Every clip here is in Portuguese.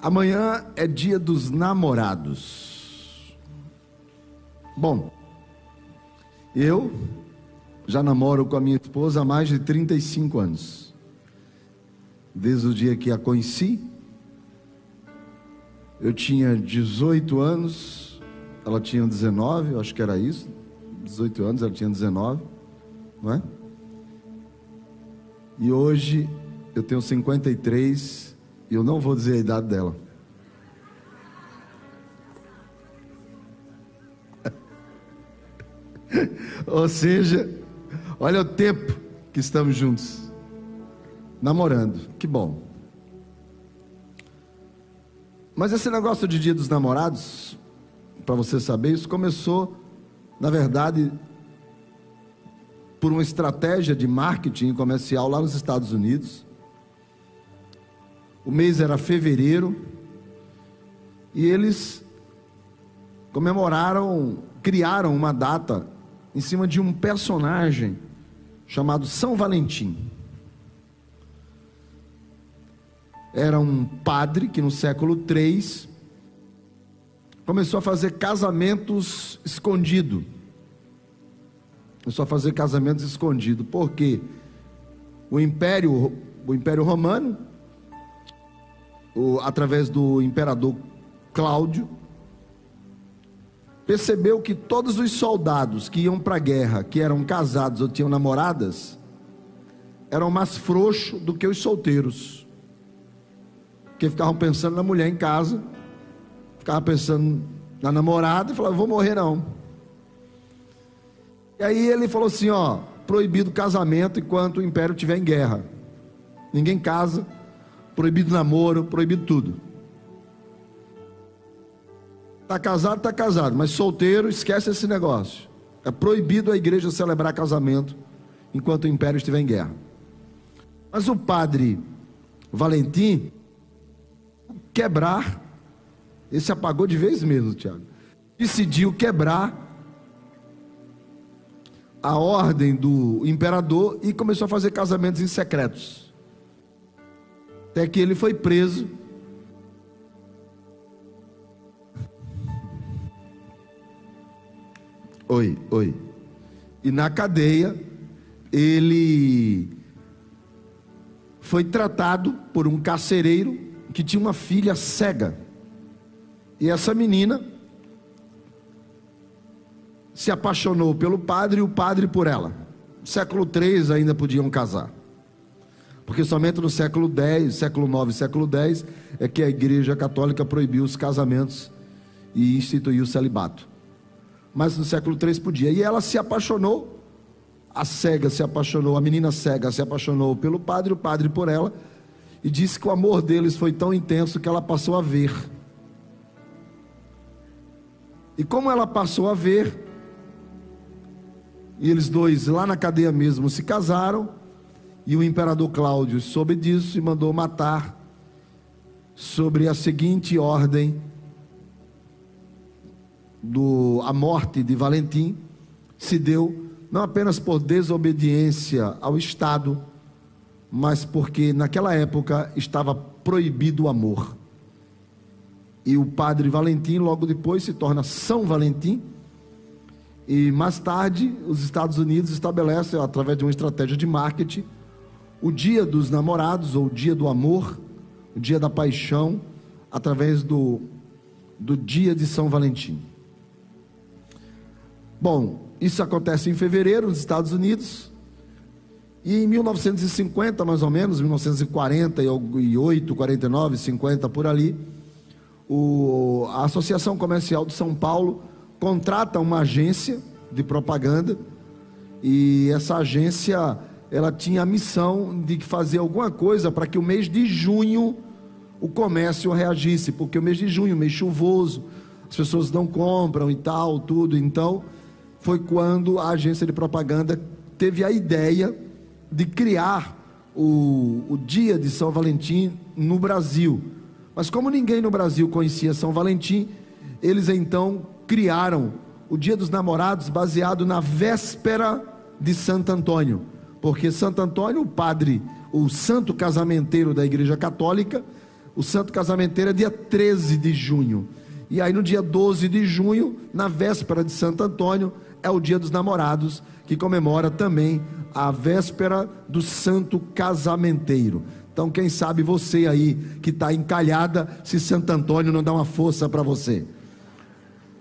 Amanhã é dia dos namorados. Bom, eu já namoro com a minha esposa há mais de 35 anos. Desde o dia que a conheci, eu tinha 18 anos, ela tinha 19, eu acho que era isso. 18 anos, ela tinha 19, não é? E hoje eu tenho 53 e eu não vou dizer a idade dela. Ou seja, olha o tempo que estamos juntos, namorando. Que bom. Mas esse negócio de Dia dos Namorados, para você saber, isso começou, na verdade, por uma estratégia de marketing comercial lá nos Estados Unidos o mês era fevereiro, e eles comemoraram, criaram uma data em cima de um personagem chamado São Valentim. Era um padre que no século III começou a fazer casamentos escondido. Começou a fazer casamentos escondido, porque o Império, o Império Romano o, através do imperador Cláudio, percebeu que todos os soldados que iam para a guerra, que eram casados ou tinham namoradas, eram mais frouxos do que os solteiros, que ficavam pensando na mulher em casa, ficavam pensando na namorada e falavam: vou morrer não. E aí ele falou assim: ó, proibido casamento enquanto o império estiver em guerra. Ninguém casa proibido namoro, proibido tudo. Está casado, está casado, mas solteiro, esquece esse negócio. É proibido a igreja celebrar casamento enquanto o império estiver em guerra. Mas o padre Valentim quebrar, esse apagou de vez mesmo, Tiago, decidiu quebrar a ordem do imperador e começou a fazer casamentos em secretos. Até que ele foi preso. Oi, oi. E na cadeia, ele foi tratado por um carcereiro que tinha uma filha cega. E essa menina se apaixonou pelo padre e o padre por ela. No século III ainda podiam casar. Porque somente no século X, século IX século X é que a Igreja Católica proibiu os casamentos e instituiu o celibato. Mas no século III podia. E ela se apaixonou, a cega se apaixonou, a menina cega se apaixonou pelo padre, o padre por ela, e disse que o amor deles foi tão intenso que ela passou a ver. E como ela passou a ver, e eles dois lá na cadeia mesmo se casaram, e o imperador Cláudio soube disso e mandou matar sobre a seguinte ordem do a morte de Valentim se deu não apenas por desobediência ao Estado, mas porque naquela época estava proibido o amor. E o padre Valentim logo depois se torna São Valentim. E mais tarde, os Estados Unidos estabelecem, através de uma estratégia de marketing, o dia dos namorados, ou o dia do amor, o dia da paixão, através do, do dia de São Valentim. Bom, isso acontece em fevereiro nos Estados Unidos. E em 1950, mais ou menos, 1948, 49, 50 por ali, o, a Associação Comercial de São Paulo contrata uma agência de propaganda e essa agência ela tinha a missão de fazer alguma coisa para que o mês de junho o comércio reagisse, porque o mês de junho, mês chuvoso, as pessoas não compram e tal, tudo. Então, foi quando a agência de propaganda teve a ideia de criar o, o dia de São Valentim no Brasil. Mas como ninguém no Brasil conhecia São Valentim, eles então criaram o Dia dos Namorados baseado na véspera de Santo Antônio, porque Santo Antônio, o padre, o santo casamenteiro da Igreja Católica, o santo casamenteiro é dia 13 de junho. E aí no dia 12 de junho, na véspera de Santo Antônio, é o Dia dos Namorados, que comemora também a véspera do santo casamenteiro. Então, quem sabe você aí que está encalhada, se Santo Antônio não dá uma força para você.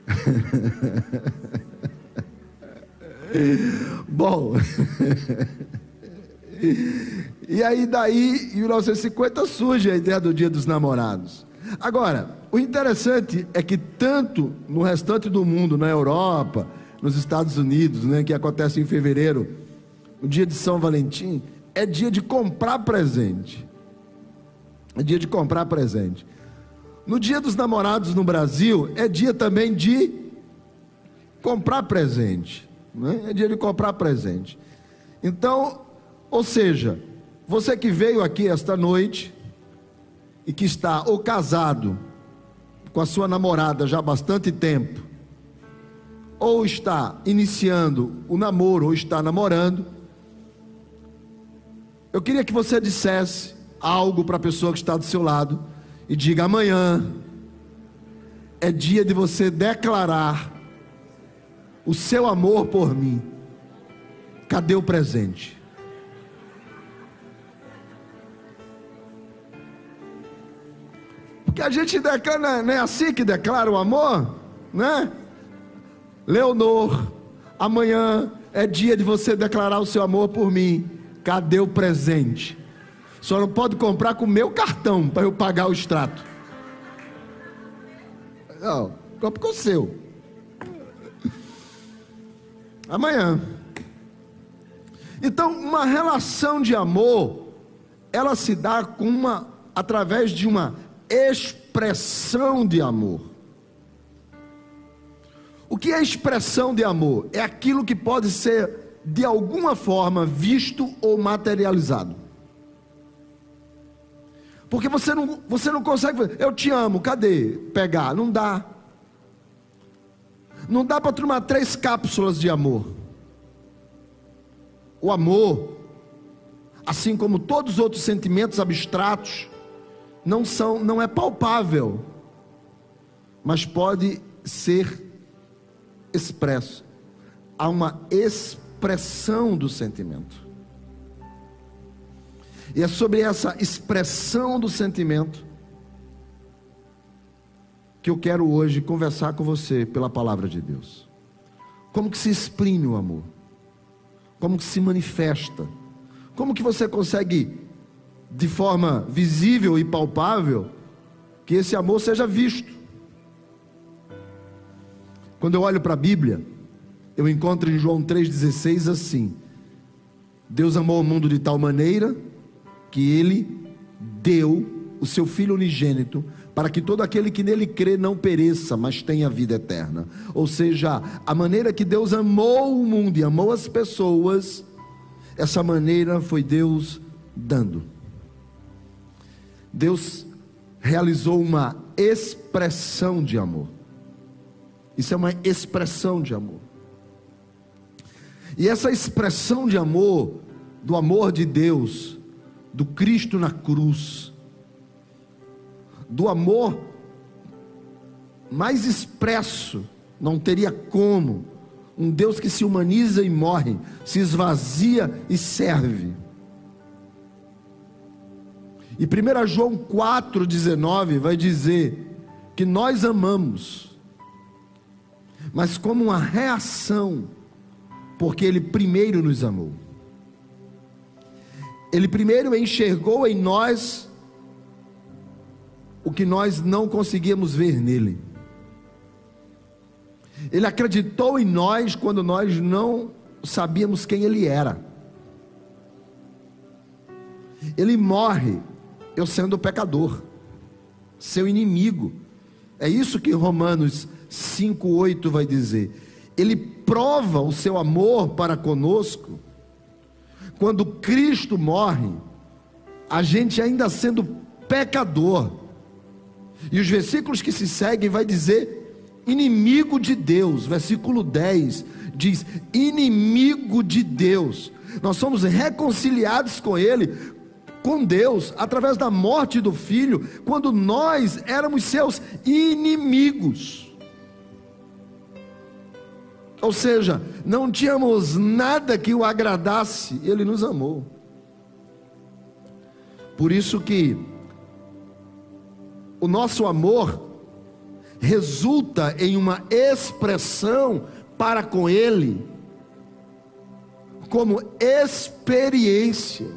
Bom, e aí daí, em 1950 surge a ideia do Dia dos Namorados. Agora, o interessante é que tanto no restante do mundo, na Europa, nos Estados Unidos, né, que acontece em fevereiro, o dia de São Valentim, é dia de comprar presente. É dia de comprar presente. No dia dos namorados no Brasil, é dia também de comprar presente. Né? É dia de comprar presente. Então, ou seja, você que veio aqui esta noite e que está ou casado com a sua namorada já há bastante tempo, ou está iniciando o namoro, ou está namorando, eu queria que você dissesse algo para a pessoa que está do seu lado e diga: amanhã é dia de você declarar o seu amor por mim. Cadê o presente? Porque a gente declara, não é assim que declara o amor, né? Leonor, amanhã é dia de você declarar o seu amor por mim. Cadê o presente? Só não pode comprar com o meu cartão para eu pagar o extrato. Não, compre com o seu. Amanhã. Então, uma relação de amor, ela se dá com uma através de uma expressão de amor. O que é expressão de amor? É aquilo que pode ser de alguma forma visto ou materializado. Porque você não, você não consegue, eu te amo, cadê? Pegar, não dá. Não dá para tomar três cápsulas de amor. O amor, assim como todos os outros sentimentos abstratos, não são, não é palpável, mas pode ser expresso. Há uma expressão do sentimento. E é sobre essa expressão do sentimento que eu quero hoje conversar com você pela palavra de Deus. Como que se exprime o amor? Como que se manifesta? Como que você consegue de forma visível e palpável que esse amor seja visto? Quando eu olho para a Bíblia, eu encontro em João 3,16 assim: Deus amou o mundo de tal maneira que ele deu o seu Filho unigênito para que todo aquele que nele crê não pereça, mas tenha vida eterna. Ou seja, a maneira que Deus amou o mundo e amou as pessoas, essa maneira foi Deus dando. Deus realizou uma expressão de amor. Isso é uma expressão de amor. E essa expressão de amor, do amor de Deus, do Cristo na cruz, do amor mais expresso, não teria como, um Deus que se humaniza e morre, se esvazia e serve. E 1 João 4,19 vai dizer que nós amamos mas como uma reação, porque Ele primeiro nos amou. Ele primeiro enxergou em nós o que nós não conseguíamos ver nele. Ele acreditou em nós quando nós não sabíamos quem ele era. Ele morre, eu sendo pecador, seu inimigo. É isso que Romanos 5,8 vai dizer: Ele prova o seu amor para conosco, quando Cristo morre, a gente ainda sendo pecador, e os versículos que se seguem vai dizer inimigo de Deus. Versículo 10 diz: inimigo de Deus. Nós somos reconciliados com Ele, com Deus, através da morte do Filho, quando nós éramos seus inimigos. Ou seja, não tínhamos nada que o agradasse, ele nos amou. Por isso que o nosso amor resulta em uma expressão para com ele como experiência.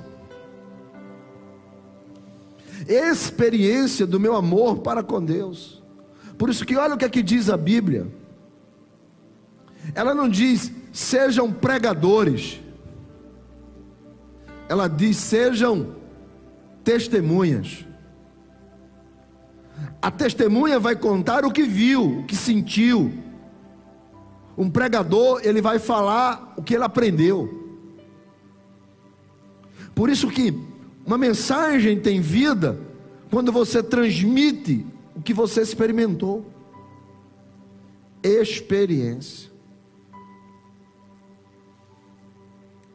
Experiência do meu amor para com Deus. Por isso que olha o que aqui diz a Bíblia. Ela não diz sejam pregadores. Ela diz sejam testemunhas. A testemunha vai contar o que viu, o que sentiu. Um pregador, ele vai falar o que ele aprendeu. Por isso que uma mensagem tem vida quando você transmite o que você experimentou. Experiência.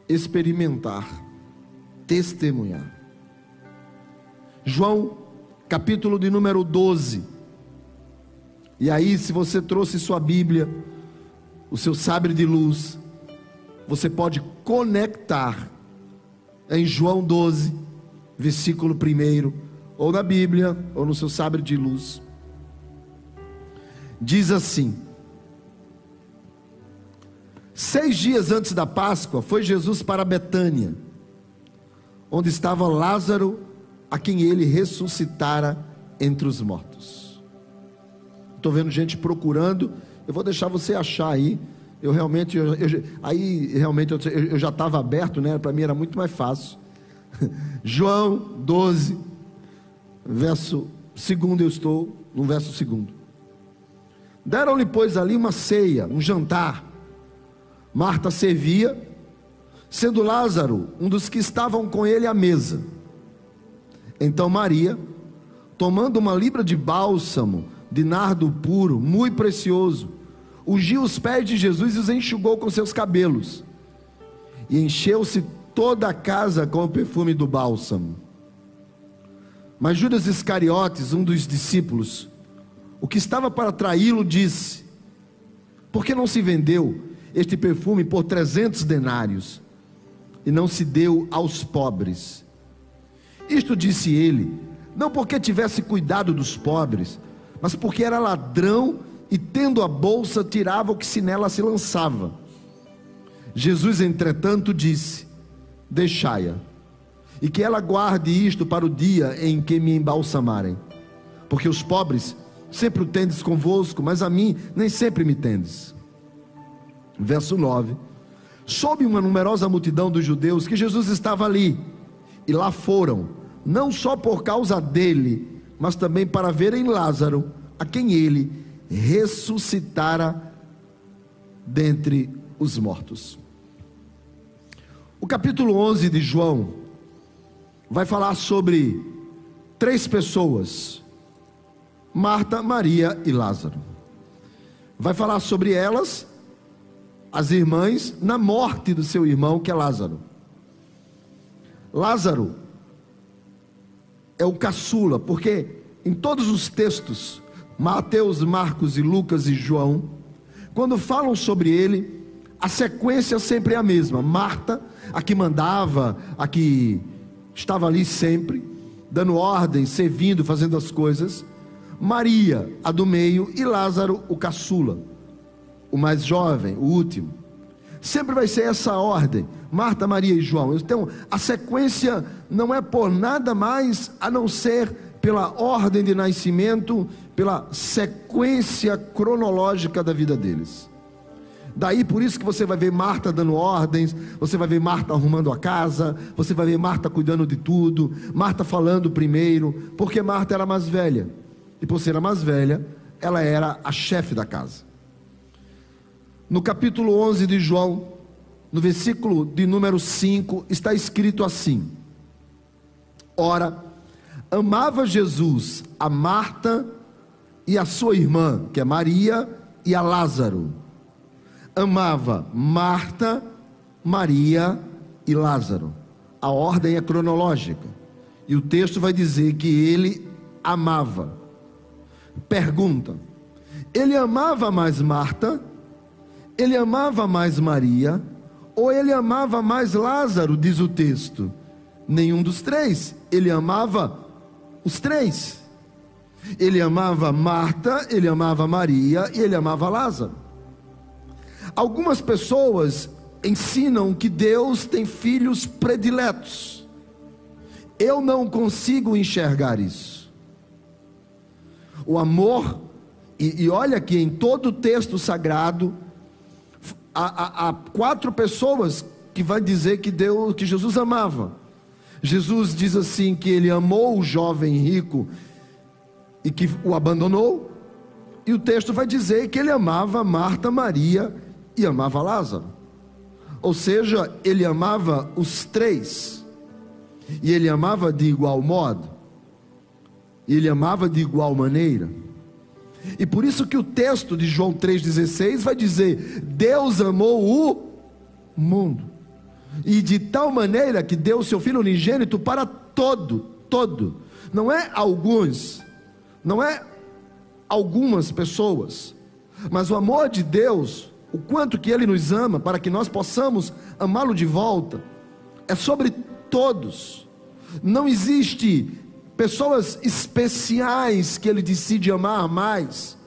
Experimentar. Testemunhar. João, capítulo de número 12. E aí, se você trouxe sua Bíblia, o seu sabre de luz, você pode conectar em João 12, versículo 1, ou na Bíblia, ou no seu sabre de luz. Diz assim: Seis dias antes da Páscoa, foi Jesus para Betânia, onde estava Lázaro, a quem ele ressuscitara entre os mortos. Estou vendo gente procurando, eu vou deixar você achar aí eu realmente, eu, eu, aí realmente eu, eu já estava aberto, né? Para mim era muito mais fácil. João 12, verso segundo eu estou, no verso segundo. Deram-lhe, pois, ali uma ceia, um jantar. Marta servia, sendo Lázaro um dos que estavam com ele à mesa. Então Maria, tomando uma libra de bálsamo, de nardo puro, muito precioso, ungiu os pés de Jesus e os enxugou com seus cabelos, e encheu-se toda a casa com o perfume do bálsamo. Mas Judas Iscariotes, um dos discípulos, o que estava para traí-lo, disse: Por que não se vendeu este perfume por trezentos denários e não se deu aos pobres? Isto disse ele, não porque tivesse cuidado dos pobres, mas porque era ladrão e tendo a bolsa, tirava o que se nela se lançava. Jesus, entretanto, disse: Deixai-a, e que ela guarde isto para o dia em que me embalsamarem, porque os pobres sempre o tendes convosco, mas a mim nem sempre me tendes. Verso 9: Soube uma numerosa multidão dos judeus que Jesus estava ali, e lá foram, não só por causa dele, mas também para verem Lázaro, a quem ele ressuscitara dentre os mortos. O capítulo 11 de João vai falar sobre três pessoas: Marta, Maria e Lázaro. Vai falar sobre elas, as irmãs, na morte do seu irmão, que é Lázaro. Lázaro é o caçula, porque em todos os textos Mateus, Marcos e Lucas e João, quando falam sobre ele, a sequência sempre é a mesma. Marta, a que mandava, a que estava ali sempre, dando ordens, servindo, fazendo as coisas. Maria, a do meio, e Lázaro, o caçula, o mais jovem, o último. Sempre vai ser essa ordem: Marta, Maria e João. Então, a sequência não é por nada mais a não ser pela ordem de nascimento, pela sequência cronológica da vida deles. Daí por isso que você vai ver Marta dando ordens, você vai ver Marta arrumando a casa, você vai ver Marta cuidando de tudo, Marta falando primeiro, porque Marta era mais velha. E por ser a mais velha, ela era a chefe da casa. No capítulo 11 de João, no versículo de número 5, está escrito assim: Ora, amava Jesus a Marta e a sua irmã, que é Maria, e a Lázaro. Amava Marta, Maria e Lázaro. A ordem é cronológica. E o texto vai dizer que ele amava. Pergunta: ele amava mais Marta? Ele amava mais Maria? Ou ele amava mais Lázaro, diz o texto? Nenhum dos três. Ele amava os três. Ele amava Marta, ele amava Maria e ele amava Lázaro. Algumas pessoas ensinam que Deus tem filhos prediletos. Eu não consigo enxergar isso. O amor, e, e olha que em todo o texto sagrado, há, quatro pessoas que vai dizer que Deus, que Jesus amava. Jesus diz assim que ele amou o jovem rico e que o abandonou. E o texto vai dizer que ele amava Marta, Maria e amava Lázaro. Ou seja, ele amava os três. E ele amava de igual modo. E ele amava de igual maneira. E por isso que o texto de João 3,16 vai dizer: Deus amou o mundo. E de tal maneira que deu o seu Filho unigênito para todo, todo. Não é alguns, não é algumas pessoas, mas o amor de Deus, o quanto que Ele nos ama, para que nós possamos amá-lo de volta, é sobre todos. Não existe pessoas especiais que Ele decide amar mais,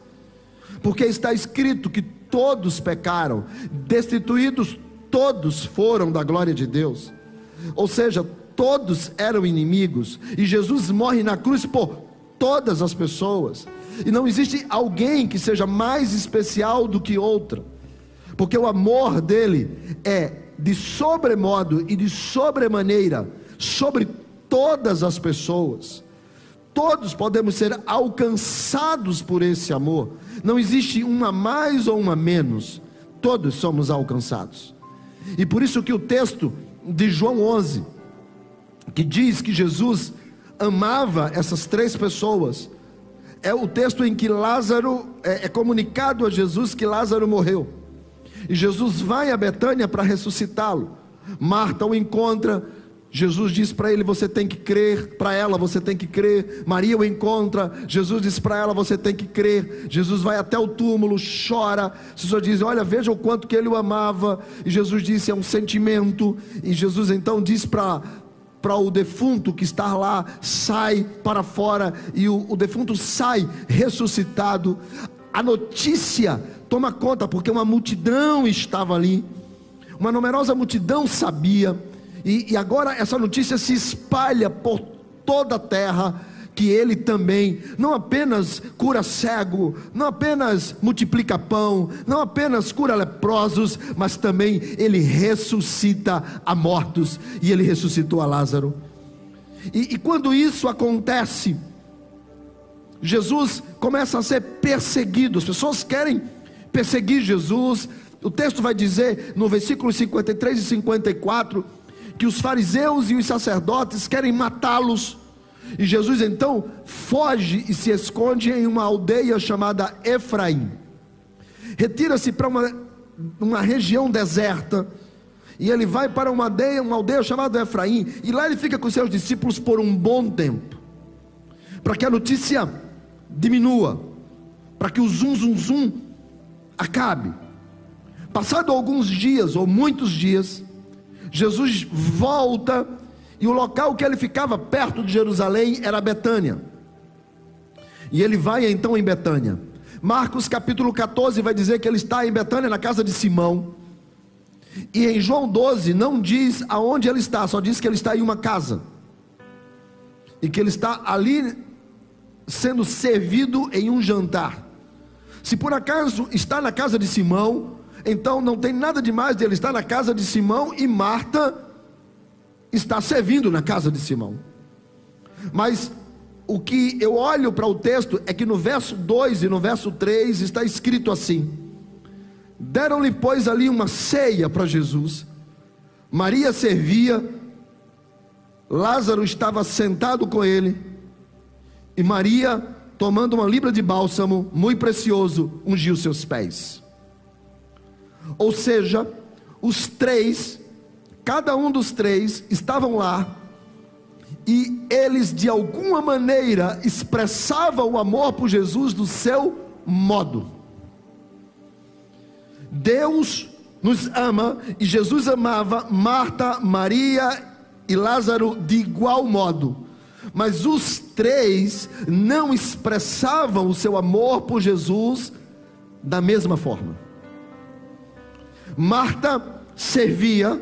porque está escrito que todos pecaram, destituídos todos foram da glória de Deus. Ou seja, todos eram inimigos, e Jesus morre na cruz por todas as pessoas. E não existe alguém que seja mais especial do que outra, porque o amor dele é de sobremodo e de sobremaneira sobre todas as pessoas. Todos podemos ser alcançados por esse amor. Não existe uma mais ou uma menos. Todos somos alcançados. E por isso que o texto de João 11, que diz que Jesus amava essas três pessoas, é o texto em que Lázaro é, é comunicado a Jesus que Lázaro morreu. E Jesus vai a Betânia para ressuscitá-lo. Marta o encontra, Jesus diz para ele: você tem que crer, para ela você tem que crer. Maria o encontra, Jesus diz para ela: você tem que crer. Jesus vai até o túmulo, chora. Senhor diz: olha, veja o quanto que ele o amava. E Jesus disse: é um sentimento. E Jesus então diz para para o defunto que está lá, sai para fora, e o, o defunto sai ressuscitado. A notícia toma conta, porque uma multidão estava ali, uma numerosa multidão sabia, e, e agora essa notícia se espalha por toda a terra que ele também não apenas cura cego, não apenas multiplica pão, não apenas cura leprosos, mas também ele ressuscita a mortos, e ele ressuscitou a Lázaro. E, e quando isso acontece, Jesus começa a ser perseguido, as pessoas querem perseguir Jesus. O texto vai dizer no versículo 53 e 54 que os fariseus e os sacerdotes querem matá-los e Jesus então foge e se esconde em uma aldeia chamada Efraim. Retira-se para uma, uma região deserta. E ele vai para uma aldeia, uma aldeia chamada Efraim. E lá ele fica com seus discípulos por um bom tempo. Para que a notícia diminua. Para que o zum zum zum acabe. Passado alguns dias ou muitos dias, Jesus volta e o local que ele ficava perto de Jerusalém era Betânia. E ele vai então em Betânia. Marcos capítulo 14 vai dizer que ele está em Betânia, na casa de Simão. E em João 12 não diz aonde ele está, só diz que ele está em uma casa. E que ele está ali sendo servido em um jantar. Se por acaso está na casa de Simão, então não tem nada demais de ele estar na casa de Simão e Marta está servindo na casa de Simão. Mas o que eu olho para o texto é que no verso 2 e no verso 3 está escrito assim: Deram-lhe, pois, ali uma ceia para Jesus. Maria servia, Lázaro estava sentado com ele, e Maria tomando uma libra de bálsamo muito precioso, ungiu seus pés. Ou seja, os três, cada um dos três, estavam lá e eles de alguma maneira expressavam o amor por Jesus do seu modo. Deus nos ama e Jesus amava Marta, Maria e Lázaro de igual modo. Mas os três não expressavam o seu amor por Jesus da mesma forma. Marta servia,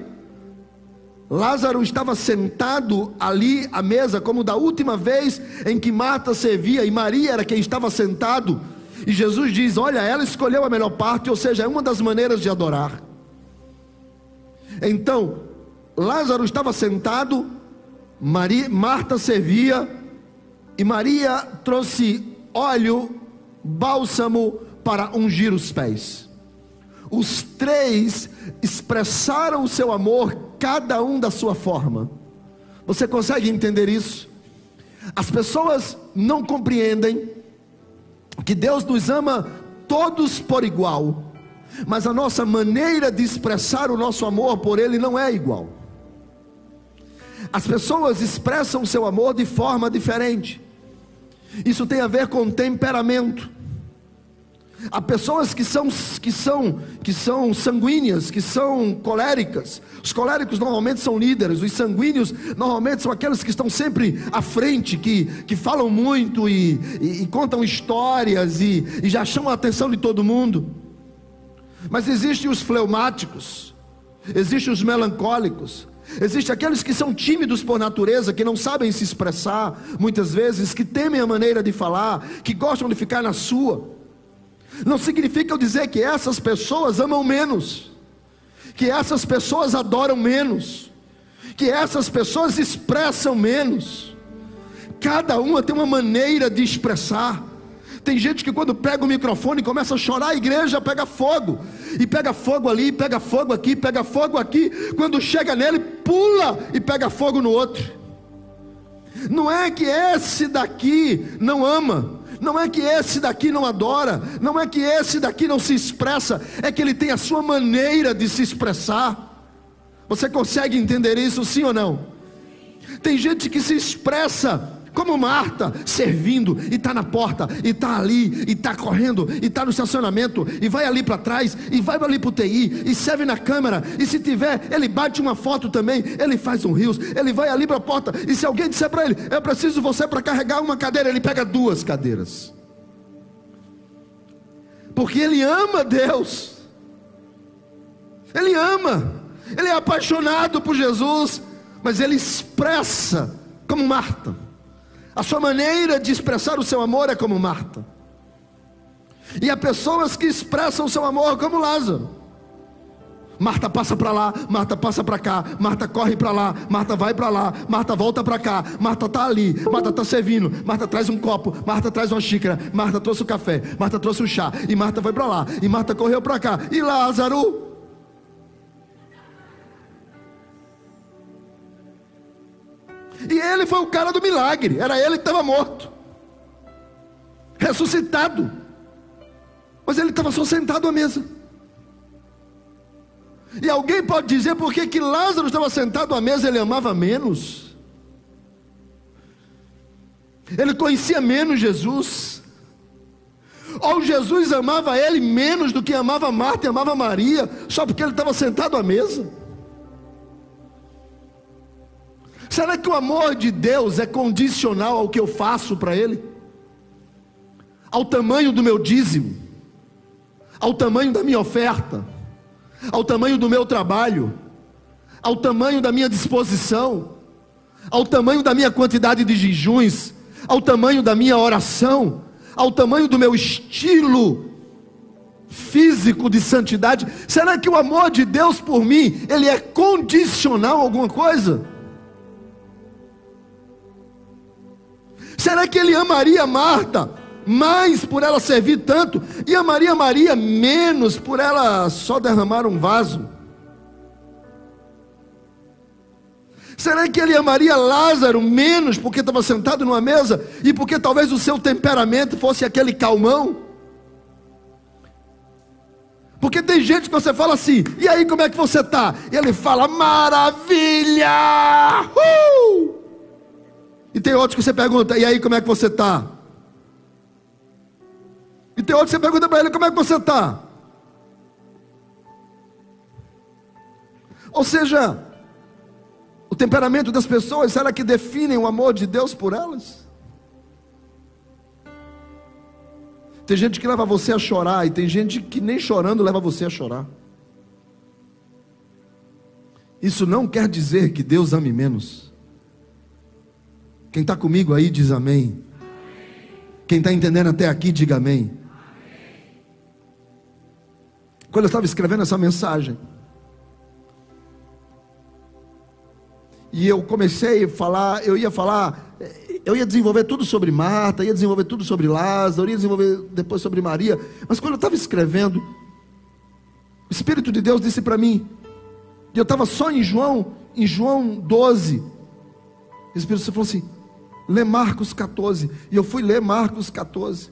Lázaro estava sentado ali à mesa, como da última vez em que Marta servia, e Maria era quem estava sentado. E Jesus diz: Olha, ela escolheu a melhor parte, ou seja, é uma das maneiras de adorar. Então, Lázaro estava sentado, Maria, Marta servia, e Maria trouxe óleo, bálsamo para ungir os pés. Os três expressaram o seu amor, cada um da sua forma. Você consegue entender isso? As pessoas não compreendem que Deus nos ama todos por igual, mas a nossa maneira de expressar o nosso amor por Ele não é igual. As pessoas expressam o seu amor de forma diferente, isso tem a ver com temperamento. Há pessoas que são, que são, que são sanguíneas, que são coléricas. Os coléricos normalmente são líderes, os sanguíneos normalmente são aqueles que estão sempre à frente, que, que falam muito e, e, e contam histórias e, e já chamam a atenção de todo mundo. Mas existem os fleumáticos, existem os melancólicos, Existem aqueles que são tímidos por natureza, que não sabem se expressar, muitas vezes, que temem a maneira de falar, que gostam de ficar na sua. Não significa eu dizer que essas pessoas amam menos, que essas pessoas adoram menos, que essas pessoas expressam menos. Cada uma tem uma maneira de expressar. Tem gente que quando pega o microfone começa a chorar, a igreja pega fogo. E pega fogo ali, pega fogo aqui, pega fogo aqui. Quando chega nele, pula e pega fogo no outro. Não é que esse daqui não ama, não é que esse daqui não adora, não é que esse daqui não se expressa, é que ele tem a sua maneira de se expressar. Você consegue entender isso, sim ou não? Tem gente que se expressa como Marta, servindo, e está na porta, e está ali, e está correndo, e está no estacionamento, e vai ali para trás, e vai ali para o TI, e serve na câmera, e se tiver, ele bate uma foto também, ele faz um rios, ele vai ali para a porta, e se alguém disser para ele, eu preciso você para carregar uma cadeira, ele pega duas cadeiras. Porque ele ama Deus. Ele ama. Ele é apaixonado por Jesus, mas ele expressa como Marta. A sua maneira de expressar o seu amor é como Marta. E há pessoas que expressam o seu amor como Lázaro. Marta passa para lá, Marta passa para cá, Marta corre para lá, Marta vai para lá, Marta volta para cá, Marta está ali, Marta está servindo, Marta traz um copo, Marta traz uma xícara, Marta trouxe o café, Marta trouxe o chá, e Marta foi para lá, e Marta correu para cá, e Lázaro E ele foi o cara do milagre, era ele que estava morto, ressuscitado, mas ele estava só sentado à mesa. E alguém pode dizer por que Lázaro estava sentado à mesa, ele amava menos, ele conhecia menos Jesus, ou Jesus amava ele menos do que amava Marta e amava Maria, só porque ele estava sentado à mesa. Será que o amor de Deus é condicional ao que eu faço para Ele? Ao tamanho do meu dízimo? Ao tamanho da minha oferta? Ao tamanho do meu trabalho? Ao tamanho da minha disposição? Ao tamanho da minha quantidade de jejuns? Ao tamanho da minha oração? Ao tamanho do meu estilo físico de santidade? Será que o amor de Deus por mim, ele é condicional a alguma coisa? Será que ele amaria Marta mais por ela servir tanto e amaria Maria menos por ela só derramar um vaso? Será que ele amaria Lázaro menos porque estava sentado numa mesa e porque talvez o seu temperamento fosse aquele calmão? Porque tem gente que você fala assim, e aí como é que você está? Ele fala, maravilha! Uh! E tem outros que você pergunta, e aí como é que você está? E tem outros que você pergunta para ele, como é que você está? Ou seja, o temperamento das pessoas, será que definem o amor de Deus por elas? Tem gente que leva você a chorar, e tem gente que nem chorando leva você a chorar. Isso não quer dizer que Deus ame menos. Quem está comigo aí diz amém. Quem está entendendo até aqui, diga amém. Quando eu estava escrevendo essa mensagem, e eu comecei a falar, eu ia falar, eu ia desenvolver tudo sobre Marta, ia desenvolver tudo sobre Lázaro, ia desenvolver depois sobre Maria, mas quando eu estava escrevendo, o Espírito de Deus disse para mim, e eu estava só em João, em João 12, o Espírito falou assim: lê Marcos 14, e eu fui ler Marcos 14,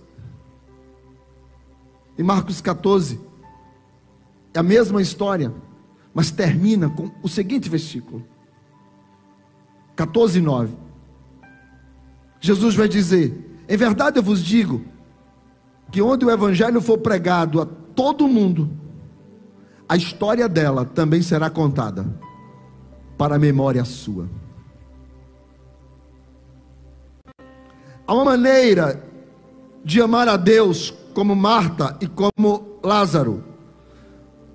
e Marcos 14 é a mesma história, mas termina com o seguinte versículo. 14, 9. Jesus vai dizer: Em verdade eu vos digo, que onde o evangelho for pregado a todo mundo, a história dela também será contada para a memória sua. Há uma maneira de amar a Deus como Marta e como Lázaro,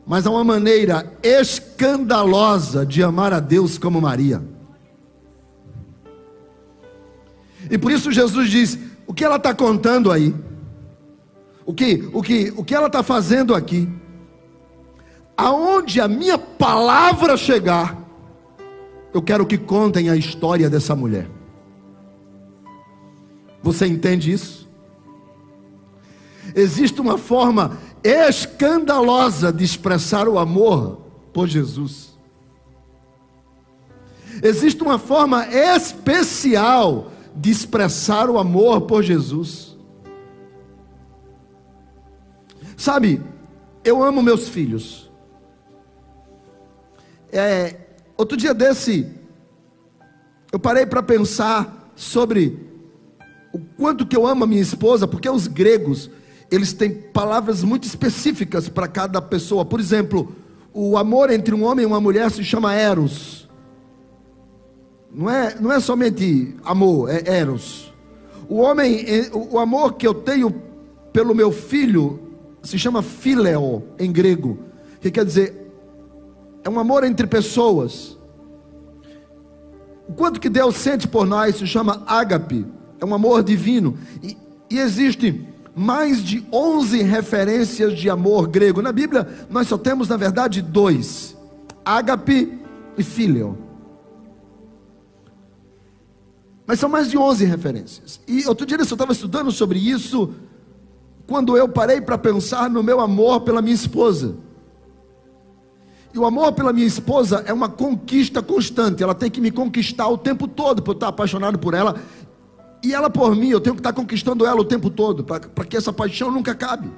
mas há uma maneira escandalosa de amar a Deus como Maria. E por isso Jesus diz: o que ela está contando aí? O que, o que, o que ela está fazendo aqui? Aonde a minha palavra chegar, eu quero que contem a história dessa mulher. Você entende isso? Existe uma forma escandalosa de expressar o amor por Jesus. Existe uma forma especial de expressar o amor por Jesus. Sabe, eu amo meus filhos. É, outro dia desse, eu parei para pensar sobre o quanto que eu amo a minha esposa, porque os gregos, eles têm palavras muito específicas para cada pessoa. Por exemplo, o amor entre um homem e uma mulher se chama eros. Não é, não é somente amor, é eros. O homem, o amor que eu tenho pelo meu filho se chama phileo em grego, que quer dizer é um amor entre pessoas. O quanto que Deus sente por nós se chama ágape, é um amor divino. E, e existe mais de 11 referências de amor grego. Na Bíblia, nós só temos, na verdade, dois: ágape e filho. Mas são mais de 11 referências. E outro dia eu estava estudando sobre isso, quando eu parei para pensar no meu amor pela minha esposa. E o amor pela minha esposa é uma conquista constante, ela tem que me conquistar o tempo todo, para eu estar apaixonado por ela. E ela por mim, eu tenho que estar conquistando ela o tempo todo, para que essa paixão nunca acabe.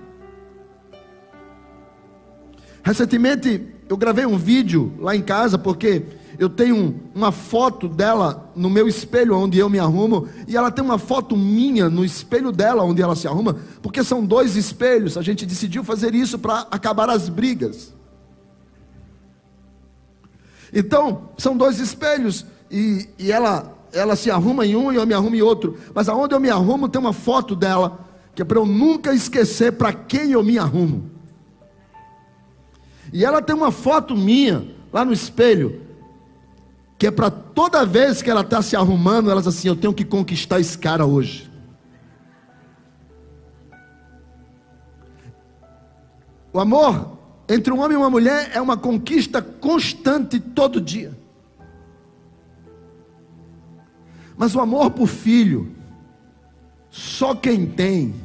Recentemente eu gravei um vídeo lá em casa, porque eu tenho uma foto dela no meu espelho onde eu me arrumo, e ela tem uma foto minha no espelho dela onde ela se arruma, porque são dois espelhos. A gente decidiu fazer isso para acabar as brigas. Então, são dois espelhos, e, e ela, ela se arruma em um e eu me arrumo em outro. Mas aonde eu me arrumo tem uma foto dela, que é para eu nunca esquecer para quem eu me arrumo. E ela tem uma foto minha lá no espelho, que é para toda vez que ela está se arrumando, ela diz assim: Eu tenho que conquistar esse cara hoje. O amor entre um homem e uma mulher é uma conquista constante todo dia. Mas o amor por filho, só quem tem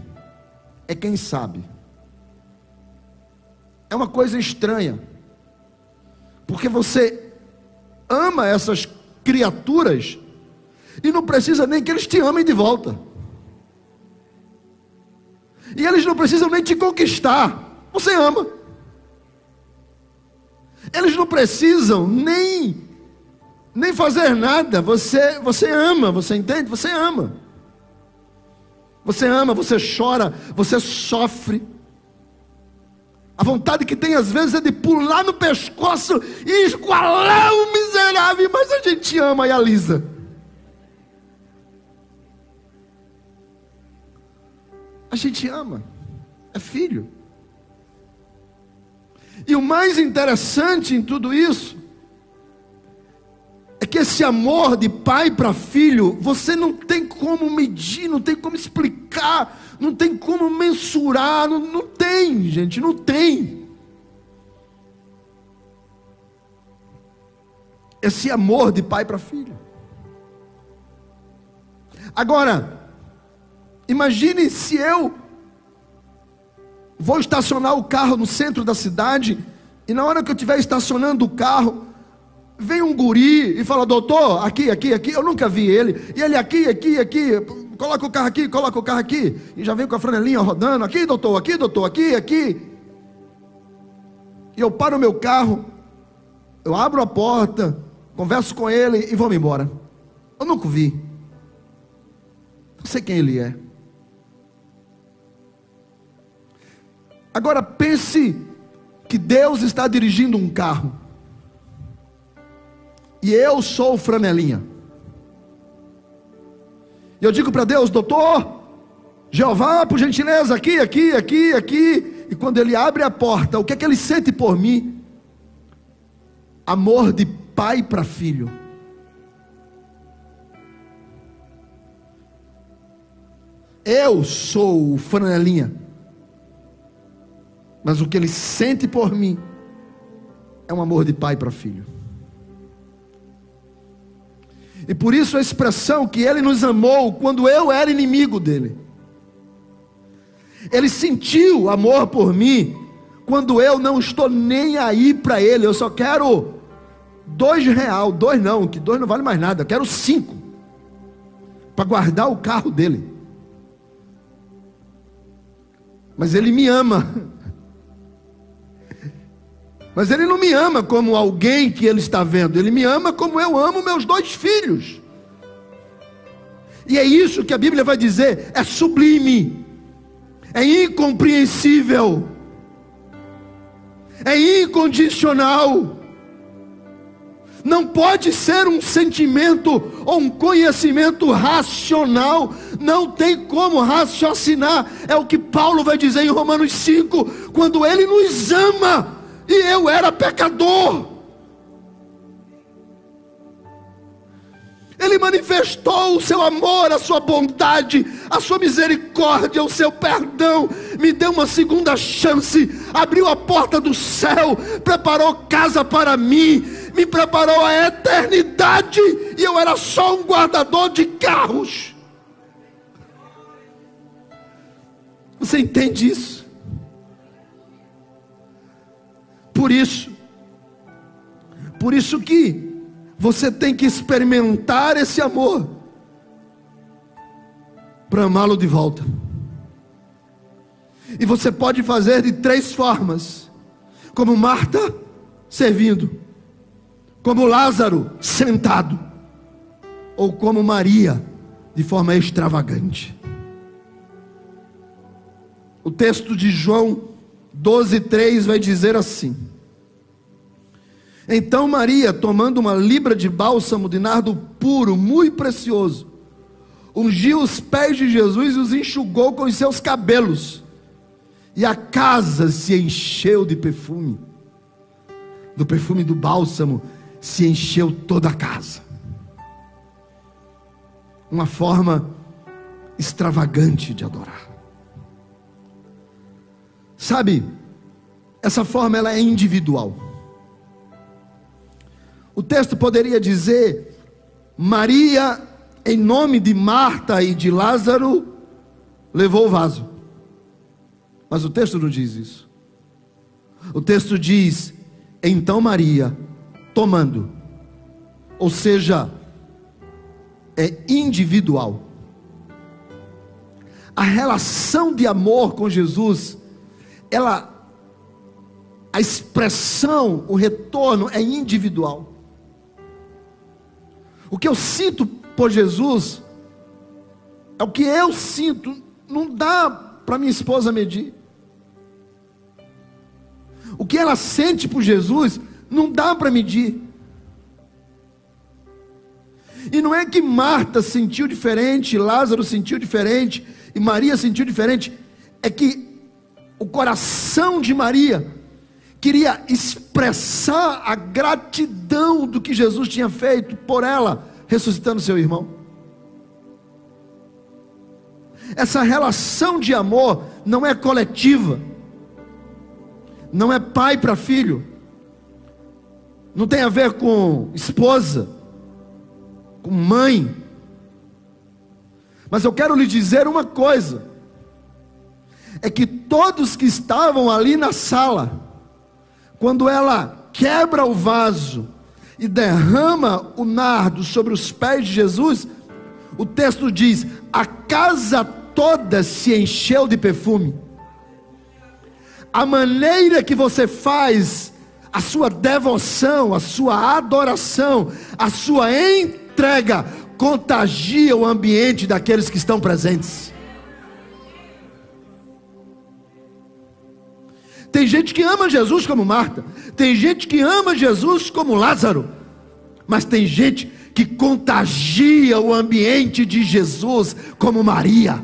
é quem sabe. É uma coisa estranha, porque você ama essas criaturas e não precisa nem que eles te amem de volta. E eles não precisam nem te conquistar. Você ama. Eles não precisam nem nem fazer nada. Você você ama, você entende? Você ama. Você ama, você chora, você sofre. A vontade que tem às vezes é de pular no pescoço e esqualar o miserável, mas a gente ama e alisa. A gente ama, é filho. E o mais interessante em tudo isso é que esse amor de pai para filho, você não tem como medir, não tem como explicar, não tem como mensurar, não, não tem, gente, não tem. Esse amor de pai para filho. Agora, imagine se eu vou estacionar o carro no centro da cidade, e na hora que eu estiver estacionando o carro, vem um guri e fala, doutor, aqui, aqui, aqui, eu nunca vi ele, e ele aqui, aqui, aqui, coloca o carro aqui, coloca o carro aqui, e já vem com a franelinha rodando, aqui, doutor, aqui, doutor, aqui, aqui. E eu paro o meu carro, eu abro a porta, converso com ele e vou me embora. Eu nunca vi. Não sei quem ele é. Agora pense que Deus está dirigindo um carro. E eu sou o franelinha. E eu digo para Deus, doutor, Jeová, por gentileza, aqui, aqui, aqui, aqui. E quando ele abre a porta, o que é que ele sente por mim? Amor de pai para filho. Eu sou o franelinha. Mas o que ele sente por mim é um amor de pai para filho. E por isso a expressão que ele nos amou quando eu era inimigo dele. Ele sentiu amor por mim quando eu não estou nem aí para ele. Eu só quero dois real, dois não, que dois não vale mais nada. Eu quero cinco para guardar o carro dele. Mas ele me ama mas ele não me ama como alguém que ele está vendo, ele me ama como eu amo meus dois filhos. E é isso que a Bíblia vai dizer: é sublime, é incompreensível, é incondicional. Não pode ser um sentimento ou um conhecimento racional, não tem como raciocinar. É o que Paulo vai dizer em Romanos 5, quando ele nos ama e eu era pecador. Ele manifestou o seu amor, a sua bondade, a sua misericórdia, o seu perdão, me deu uma segunda chance, abriu a porta do céu, preparou casa para mim, me preparou a eternidade, e eu era só um guardador de carros. Você entende isso? Por isso, por isso que você tem que experimentar esse amor para amá-lo de volta. E você pode fazer de três formas: como Marta servindo, como Lázaro sentado, ou como Maria de forma extravagante. O texto de João 12,3 vai dizer assim: Então Maria, tomando uma libra de bálsamo de nardo puro, muito precioso, ungiu os pés de Jesus e os enxugou com os seus cabelos, e a casa se encheu de perfume. Do perfume do bálsamo se encheu toda a casa. Uma forma extravagante de adorar. Sabe, essa forma ela é individual. O texto poderia dizer: Maria, em nome de Marta e de Lázaro, levou o vaso. Mas o texto não diz isso. O texto diz: então Maria, tomando, ou seja, é individual. A relação de amor com Jesus, ela a expressão, o retorno é individual. O que eu sinto por Jesus é o que eu sinto, não dá para minha esposa medir. O que ela sente por Jesus não dá para medir. E não é que Marta sentiu diferente, Lázaro sentiu diferente e Maria sentiu diferente, é que o coração de Maria queria expressar a gratidão do que Jesus tinha feito por ela, ressuscitando seu irmão. Essa relação de amor não é coletiva, não é pai para filho, não tem a ver com esposa, com mãe. Mas eu quero lhe dizer uma coisa: é que todos que estavam ali na sala, quando ela quebra o vaso e derrama o nardo sobre os pés de Jesus, o texto diz: a casa toda se encheu de perfume. A maneira que você faz a sua devoção, a sua adoração, a sua entrega contagia o ambiente daqueles que estão presentes. Tem gente que ama Jesus como Marta, tem gente que ama Jesus como Lázaro, mas tem gente que contagia o ambiente de Jesus como Maria.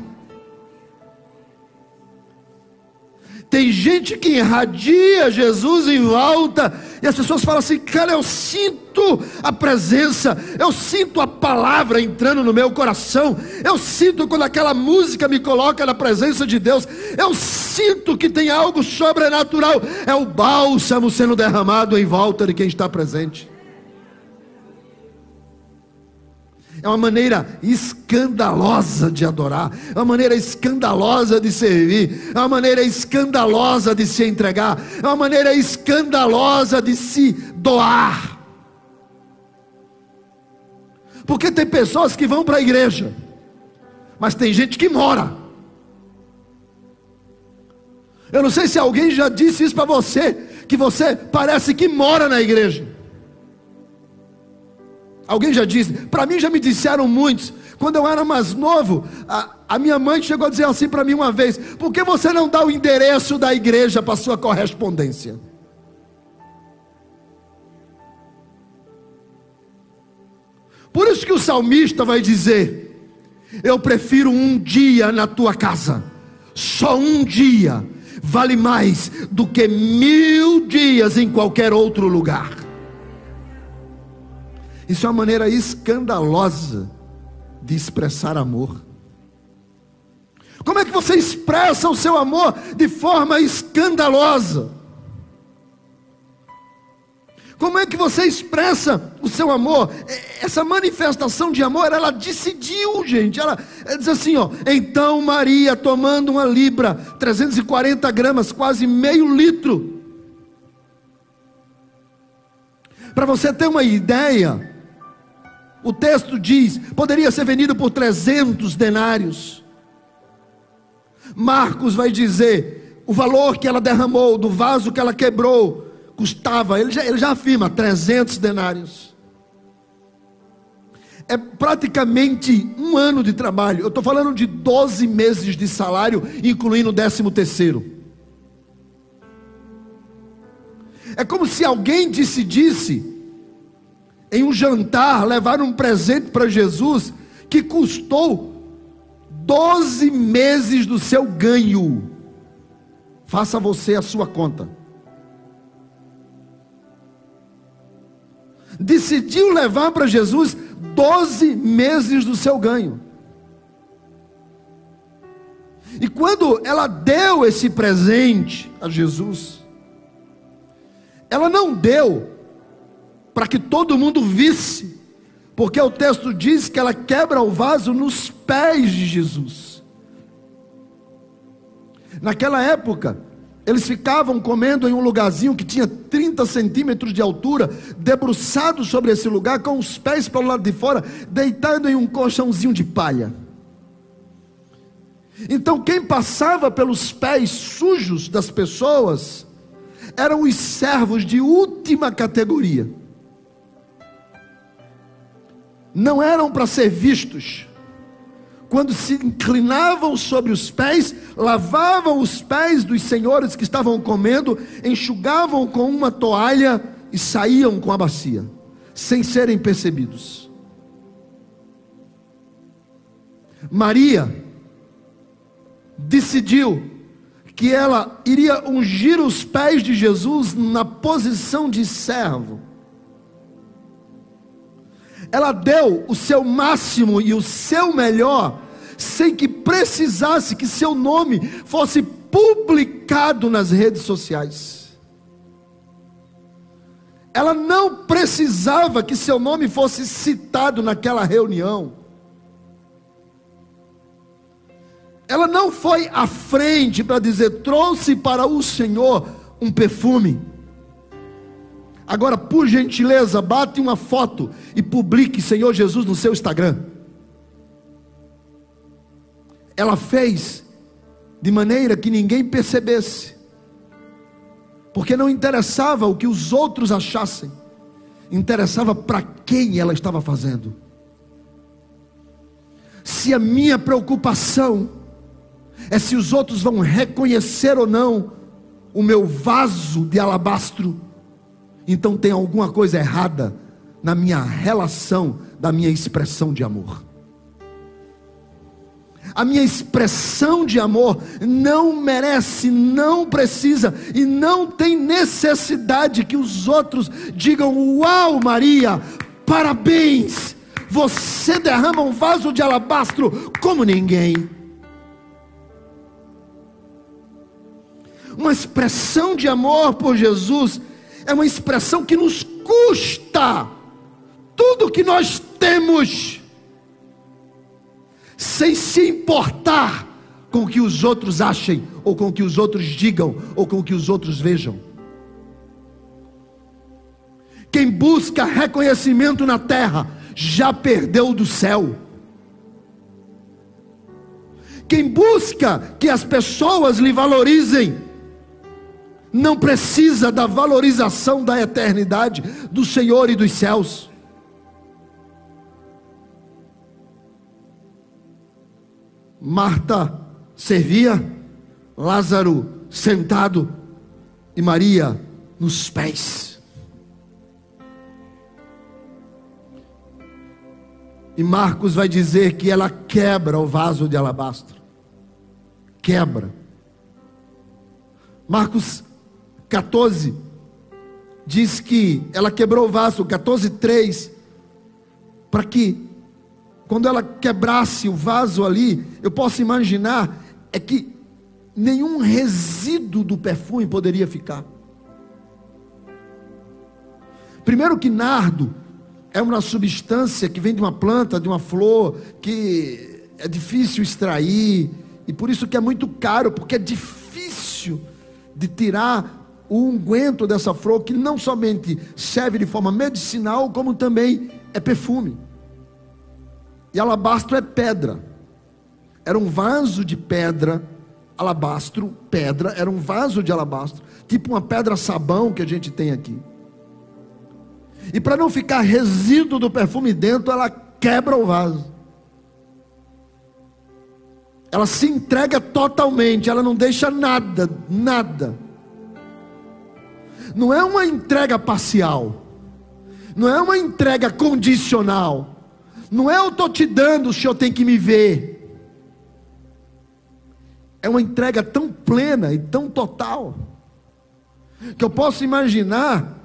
Tem gente que irradia Jesus em volta, e as pessoas falam assim: cara, eu sinto a presença, eu sinto a palavra entrando no meu coração, eu sinto quando aquela música me coloca na presença de Deus, eu sinto que tem algo sobrenatural, é o bálsamo sendo derramado em volta de quem está presente. É uma maneira escandalosa de adorar, é uma maneira escandalosa de servir, é uma maneira escandalosa de se entregar, é uma maneira escandalosa de se doar. Porque tem pessoas que vão para a igreja, mas tem gente que mora. Eu não sei se alguém já disse isso para você, que você parece que mora na igreja. Alguém já disse? Para mim já me disseram muitos. Quando eu era mais novo, a, a minha mãe chegou a dizer assim para mim uma vez: Por que você não dá o endereço da igreja para sua correspondência? Por isso que o salmista vai dizer: Eu prefiro um dia na tua casa, só um dia vale mais do que mil dias em qualquer outro lugar. Isso é uma maneira escandalosa de expressar amor. Como é que você expressa o seu amor de forma escandalosa? Como é que você expressa o seu amor? Essa manifestação de amor, ela decidiu, gente. Ela, ela diz assim, ó. Então Maria, tomando uma libra, 340 gramas, quase meio litro. Para você ter uma ideia, o texto diz: poderia ser vendido por 300 denários. Marcos vai dizer: o valor que ela derramou, do vaso que ela quebrou, custava, ele já, ele já afirma, 300 denários. É praticamente um ano de trabalho. Eu estou falando de 12 meses de salário, incluindo o décimo terceiro. É como se alguém decidisse em um jantar, levaram um presente para Jesus que custou 12 meses do seu ganho. Faça você a sua conta. Decidiu levar para Jesus 12 meses do seu ganho. E quando ela deu esse presente a Jesus, ela não deu para que todo mundo visse, porque o texto diz que ela quebra o vaso nos pés de Jesus. Naquela época, Eles ficavam comendo em um lugarzinho que tinha 30 centímetros de altura, debruçados sobre esse lugar, com os pés para o lado de fora, deitado em um colchãozinho de palha. Então, quem passava pelos pés sujos das pessoas eram os servos de última categoria. Não eram para ser vistos. Quando se inclinavam sobre os pés, lavavam os pés dos senhores que estavam comendo, enxugavam com uma toalha e saíam com a bacia, sem serem percebidos. Maria decidiu que ela iria ungir os pés de Jesus na posição de servo. Ela deu o seu máximo e o seu melhor, sem que precisasse que seu nome fosse publicado nas redes sociais. Ela não precisava que seu nome fosse citado naquela reunião. Ela não foi à frente para dizer: trouxe para o Senhor um perfume. Agora, por gentileza, bate uma foto e publique Senhor Jesus no seu Instagram. Ela fez de maneira que ninguém percebesse, porque não interessava o que os outros achassem, interessava para quem ela estava fazendo. Se a minha preocupação é se os outros vão reconhecer ou não o meu vaso de alabastro, então tem alguma coisa errada na minha relação, da minha expressão de amor. A minha expressão de amor não merece, não precisa e não tem necessidade que os outros digam: Uau, Maria, parabéns, você derrama um vaso de alabastro como ninguém. uma expressão de amor por Jesus, é uma expressão que nos custa tudo que nós temos, sem se importar com o que os outros achem, ou com o que os outros digam, ou com o que os outros vejam. Quem busca reconhecimento na terra, já perdeu do céu. Quem busca que as pessoas lhe valorizem, não precisa da valorização da eternidade do Senhor e dos céus. Marta servia, Lázaro sentado e Maria nos pés. E Marcos vai dizer que ela quebra o vaso de alabastro. Quebra. Marcos 14, diz que ela quebrou o vaso, 14, 3, para que quando ela quebrasse o vaso ali, eu posso imaginar, é que nenhum resíduo do perfume poderia ficar. Primeiro que nardo é uma substância que vem de uma planta, de uma flor, que é difícil extrair, e por isso que é muito caro, porque é difícil de tirar o unguento dessa flor, que não somente serve de forma medicinal, como também é perfume. E alabastro é pedra. Era um vaso de pedra, alabastro, pedra, era um vaso de alabastro, tipo uma pedra sabão que a gente tem aqui. E para não ficar resíduo do perfume dentro, ela quebra o vaso. Ela se entrega totalmente, ela não deixa nada, nada não é uma entrega parcial, não é uma entrega condicional, não é eu estou te dando, o senhor tem que me ver. É uma entrega tão plena e tão total, que eu posso imaginar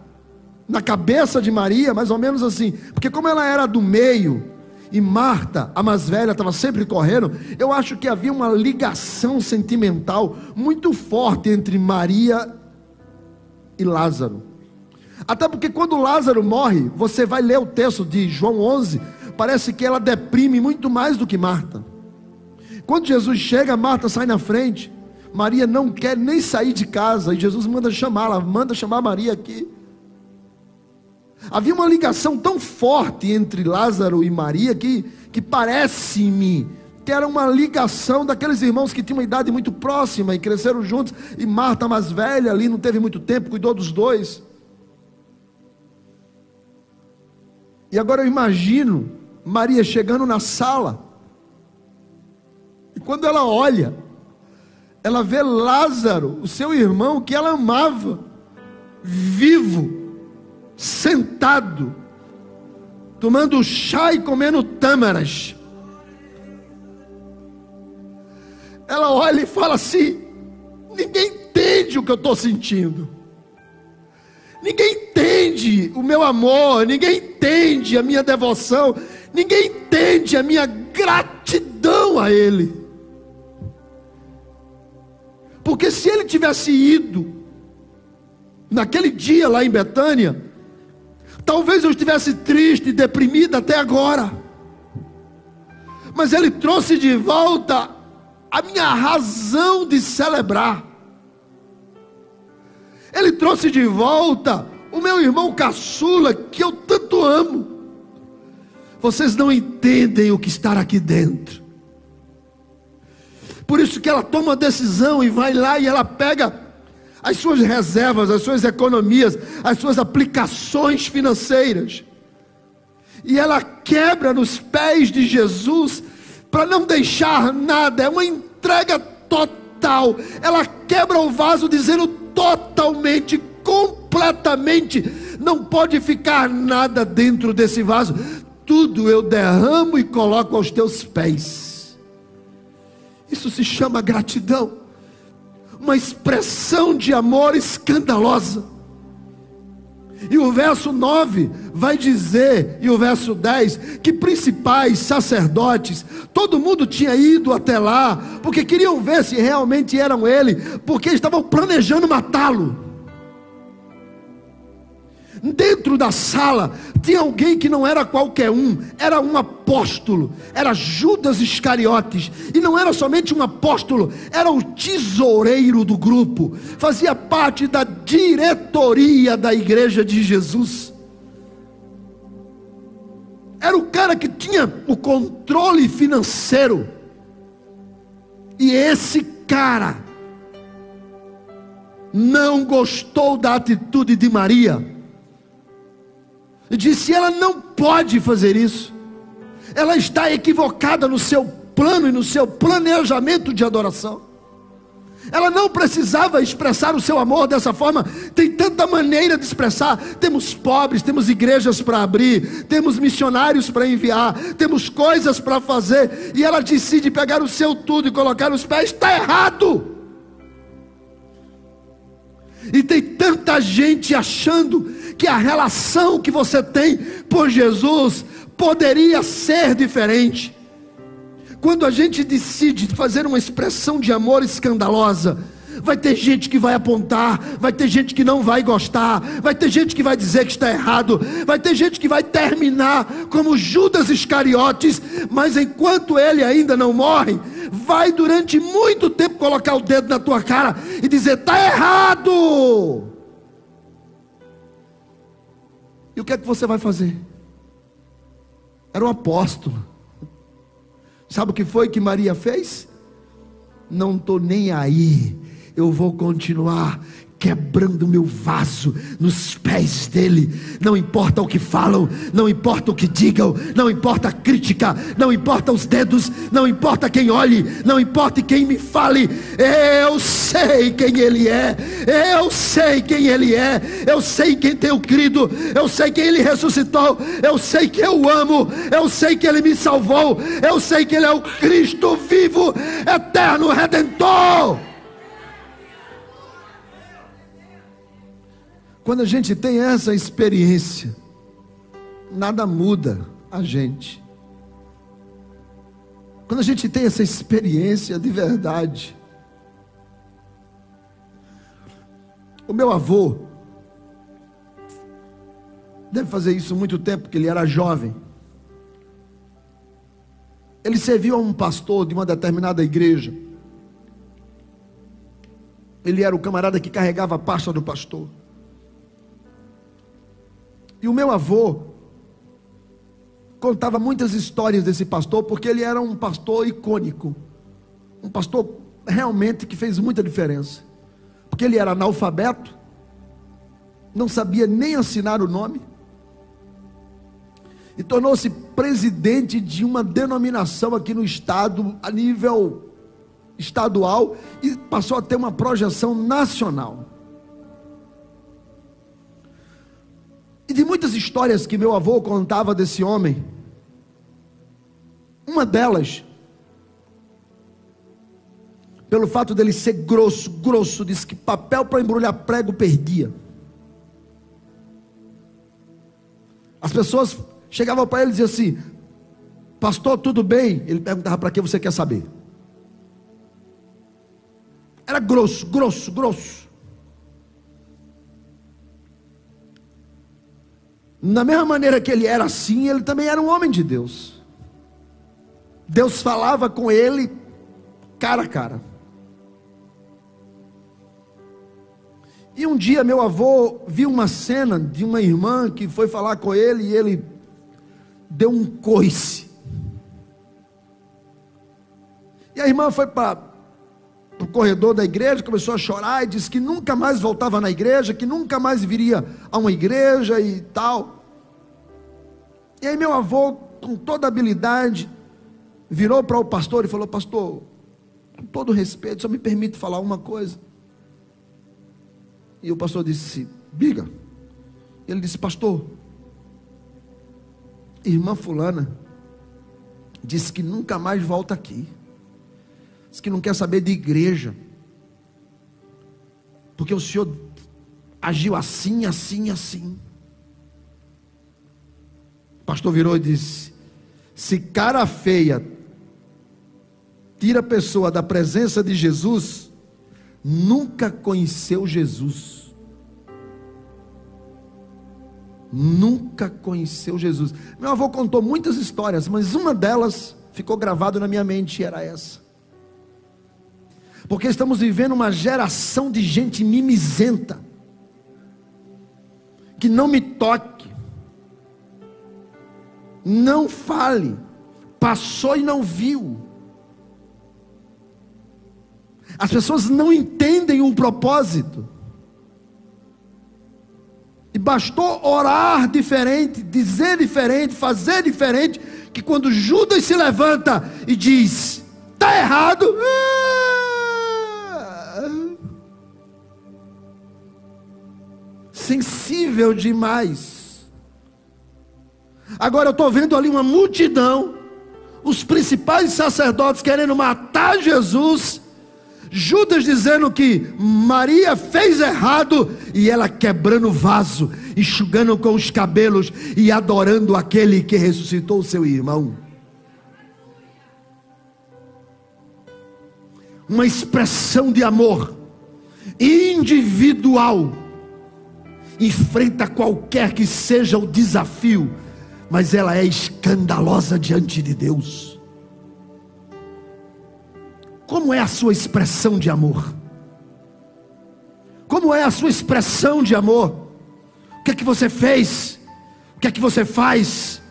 na cabeça de Maria, mais ou menos assim, porque como ela era do meio, e Marta, a mais velha, estava sempre correndo, eu acho que havia uma ligação sentimental muito forte entre Maria e Lázaro. Até porque quando Lázaro morre, você vai ler o texto de João 11, parece que ela deprime muito mais do que Marta. Quando Jesus chega, Marta sai na frente. Maria não quer nem sair de casa e Jesus manda chamá-la, manda chamar Maria aqui. Havia uma ligação tão forte entre Lázaro e Maria que, que parece-me que era uma ligação daqueles irmãos que tinham uma idade muito próxima e cresceram juntos, e Marta, mais velha, ali não teve muito tempo, cuidou dos dois. E agora eu imagino Maria chegando na sala, e quando ela olha, ela vê Lázaro, o seu irmão que ela amava, vivo, sentado, tomando chá e comendo tâmaras. Ela olha e fala assim: ninguém entende o que eu estou sentindo, ninguém entende o meu amor, ninguém entende a minha devoção, ninguém entende a minha gratidão a Ele. Porque se ele tivesse ido naquele dia lá em Betânia, talvez eu estivesse triste, deprimida até agora. Mas ele trouxe de volta a minha razão de celebrar. Ele trouxe de volta o meu irmão caçula, que eu tanto amo. Vocês não entendem o que está aqui dentro. Por isso que ela toma a decisão e vai lá e ela pega as suas reservas, as suas economias, as suas aplicações financeiras. E ela quebra nos pés de Jesus para não deixar nada, é uma entrega total. Ela quebra o vaso dizendo totalmente, completamente, não pode ficar nada dentro desse vaso. Tudo eu derramo e coloco aos teus pés. Isso se chama gratidão. Uma expressão de amor escandalosa. E o verso 9 vai dizer, e o verso 10, que principais sacerdotes, todo mundo tinha ido até lá, porque queriam ver se realmente eram ele, porque estavam planejando matá-lo. Dentro da sala tinha alguém que não era qualquer um, era um apóstolo, era Judas Iscariotes, e não era somente um apóstolo, era o tesoureiro do grupo, fazia parte da diretoria da igreja de Jesus. Era o cara que tinha o controle financeiro. E esse cara não gostou da atitude de Maria e disse: ela não pode fazer isso, ela está equivocada no seu plano e no seu planejamento de adoração. Ela não precisava expressar o seu amor dessa forma. Tem tanta maneira de expressar. Temos pobres, temos igrejas para abrir, temos missionários para enviar, temos coisas para fazer. E ela decide pegar o seu tudo e colocar os pés. Está errado. E tem tanta gente achando que a relação que você tem por Jesus poderia ser diferente. Quando a gente decide fazer uma expressão de amor escandalosa, vai ter gente que vai apontar, vai ter gente que não vai gostar, vai ter gente que vai dizer que está errado, vai ter gente que vai terminar como Judas Iscariotes, mas enquanto ele ainda não morre, vai durante muito tempo colocar o dedo na tua cara e dizer: está errado. E o que é que você vai fazer? Era um apóstolo. Sabe o que foi que Maria fez? Não estou nem aí. Eu vou continuar quebrando meu vaso nos pés dele. Não importa o que falam, não importa o que digam, não importa a crítica, não importa os dedos, não importa quem olhe, não importa quem me fale. Eu sei quem ele é. Eu sei quem ele é. Eu sei quem tem o crido. Eu sei quem ele ressuscitou. Eu sei que eu amo. Eu sei que ele me salvou. Eu sei que ele é o Cristo vivo, eterno redentor. Quando a gente tem essa experiência, nada muda a gente. Quando a gente tem essa experiência de verdade, o meu avô deve fazer isso muito tempo, porque ele era jovem. Ele serviu a um pastor de uma determinada igreja. Ele era o camarada que carregava a pasta do pastor. E o meu avô contava muitas histórias desse pastor, porque ele era um pastor icônico. Um pastor realmente que fez muita diferença. Porque ele era analfabeto, não sabia nem assinar o nome, e tornou-se presidente de uma denominação aqui no estado, a nível estadual, e passou a ter uma projeção nacional. E de muitas histórias que meu avô contava desse homem, uma delas, pelo fato dele ser grosso, grosso, disse que papel para embrulhar prego perdia. As pessoas chegavam para ele e diziam assim: Pastor, tudo bem? Ele perguntava para que você quer saber. Era grosso, grosso, grosso. Na mesma maneira que ele era assim, ele também era um homem de Deus. Deus falava com ele cara a cara. E um dia meu avô viu uma cena de uma irmã que foi falar com ele e ele deu um coice. E a irmã foi para o corredor da igreja, começou a chorar e disse que nunca mais voltava na igreja, que nunca mais viria a uma igreja e tal. E aí meu avô, com toda habilidade, virou para o pastor e falou: Pastor, com todo respeito, só me permite falar uma coisa. E o pastor disse: Biga. Ele disse: Pastor, irmã Fulana disse que nunca mais volta aqui. Diz que não quer saber de igreja. Porque o senhor agiu assim, assim, assim. O pastor virou e disse: Se cara feia tira a pessoa da presença de Jesus, nunca conheceu Jesus. Nunca conheceu Jesus. Meu avô contou muitas histórias, mas uma delas ficou gravada na minha mente e era essa. Porque estamos vivendo uma geração de gente mimizenta, que não me toque, não fale, passou e não viu. As pessoas não entendem o propósito. E bastou orar diferente, dizer diferente, fazer diferente, que quando Judas se levanta e diz: está errado. Sensível demais. Agora eu estou vendo ali uma multidão, os principais sacerdotes querendo matar Jesus Judas dizendo que Maria fez errado e ela quebrando o vaso, enxugando com os cabelos e adorando aquele que ressuscitou seu irmão. Uma expressão de amor individual enfrenta qualquer que seja o desafio, mas ela é escandalosa diante de Deus. Como é a sua expressão de amor? Como é a sua expressão de amor? O que é que você fez? O que é que você faz?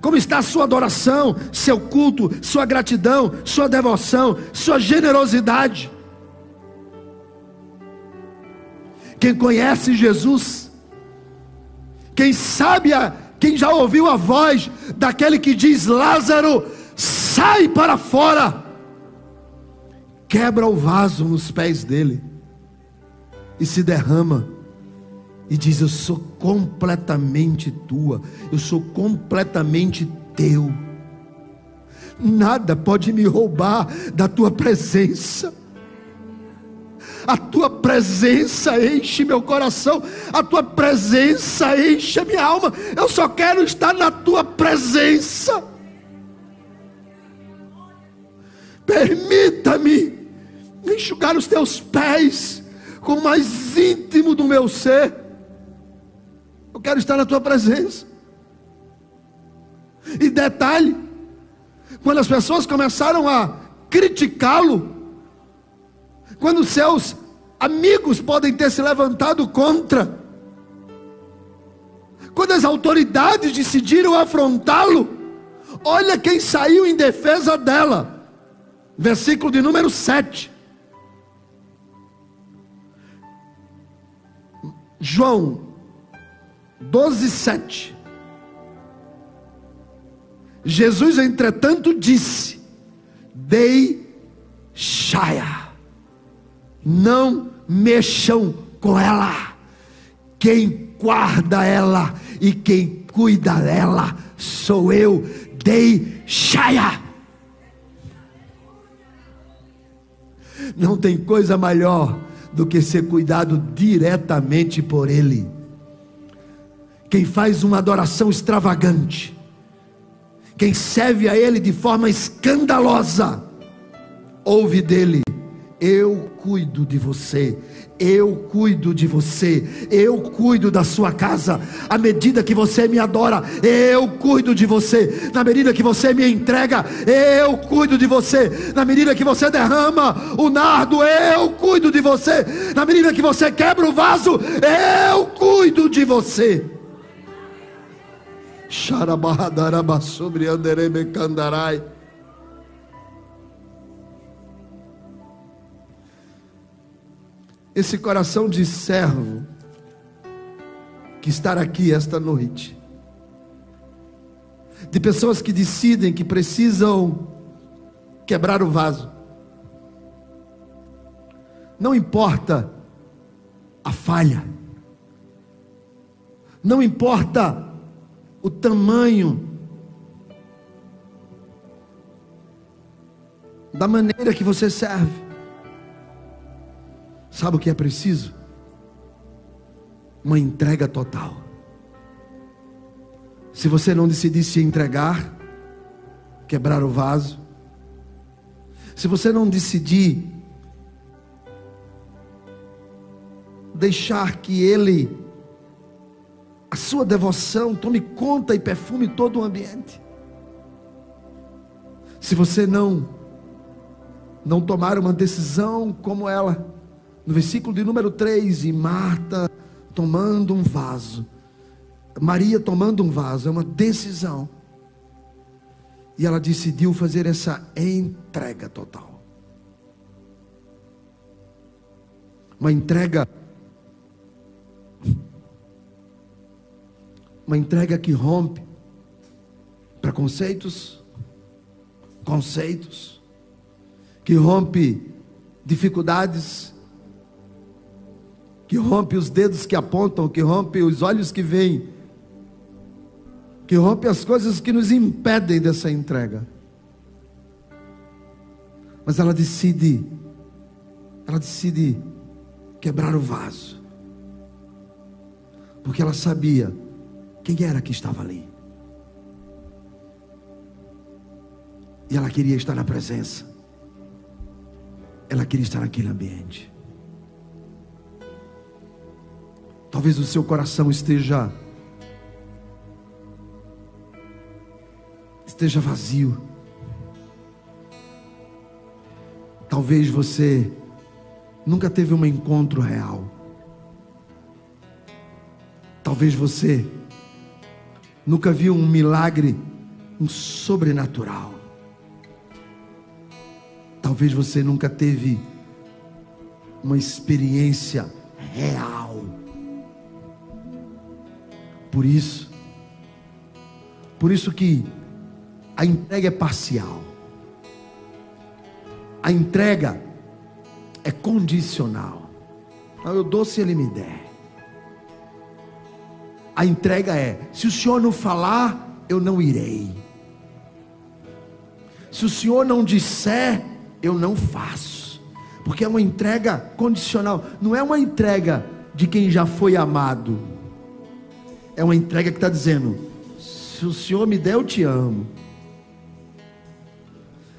Como está a sua adoração, seu culto, sua gratidão, sua devoção, sua generosidade? Quem conhece Jesus, quem sabe, a, quem já ouviu a voz daquele que diz: Lázaro, sai para fora, quebra o vaso nos pés dele e se derrama e diz: Eu sou completamente tua, eu sou completamente teu. Nada pode me roubar da tua presença. A tua presença enche meu coração, a tua presença enche a minha alma. Eu só quero estar na tua presença. Permita-me enxugar os teus pés com o mais íntimo do meu ser. Eu quero estar na tua presença. E detalhe, quando as pessoas começaram a criticá-lo, quando seus amigos podem ter se levantado contra, quando as autoridades decidiram afrontá-lo, olha quem saiu em defesa dela, versículo de número 7. João 12, 7. Jesus, entretanto, disse: Deixai-a, não mexam com ela. Quem guarda ela e quem cuida dela sou eu. Deixai-a. Não tem coisa melhor do que ser cuidado diretamente por Ele. Quem faz uma adoração extravagante, quem serve a Ele de forma escandalosa, ouve dele: Eu cuido de você, eu cuido de você, eu cuido da sua casa. À medida que você me adora, eu cuido de você. Na medida que você me entrega, eu cuido de você. Na medida que você derrama o nardo, eu cuido de você. Na medida que você quebra o vaso, eu cuido de você. Xarabahadaraba sobre anderebe candarai. Esse coração de servo que está aqui esta noite, de pessoas que decidem que precisam quebrar o vaso, não importa a falha, não importa o tamanho da maneira que você serve. Sabe o que é preciso? Uma entrega total. Se você não decidir se entregar, quebrar o vaso, se você não decidir deixar que Ele, a sua devoção, tome conta e perfume todo o ambiente, se você não não tomar uma decisão como ela, no versículo de número 3, e Marta tomando um vaso. Maria tomando um vaso, é uma decisão. E ela decidiu fazer essa entrega total. Uma entrega. Uma entrega que rompe preconceitos, conceitos, que rompe dificuldades, que rompe os dedos que apontam, que rompe os olhos que veem, que rompe as coisas que nos impedem dessa entrega. Mas ela decide, ela decide quebrar o vaso, porque ela sabia quem era que estava ali. E ela queria estar na presença. Ela queria estar naquele ambiente. Talvez o seu coração esteja esteja vazio. Talvez você nunca teve um encontro real. Talvez você nunca viu um milagre, um sobrenatural. Talvez você nunca teve uma experiência real por isso, por isso que a entrega é parcial. A entrega é condicional. Eu dou se ele me der. A entrega é: se o senhor não falar, eu não irei. Se o senhor não disser, eu não faço. Porque é uma entrega condicional, não é uma entrega de quem já foi amado é uma entrega que está dizendo: se o Senhor me der, eu te amo.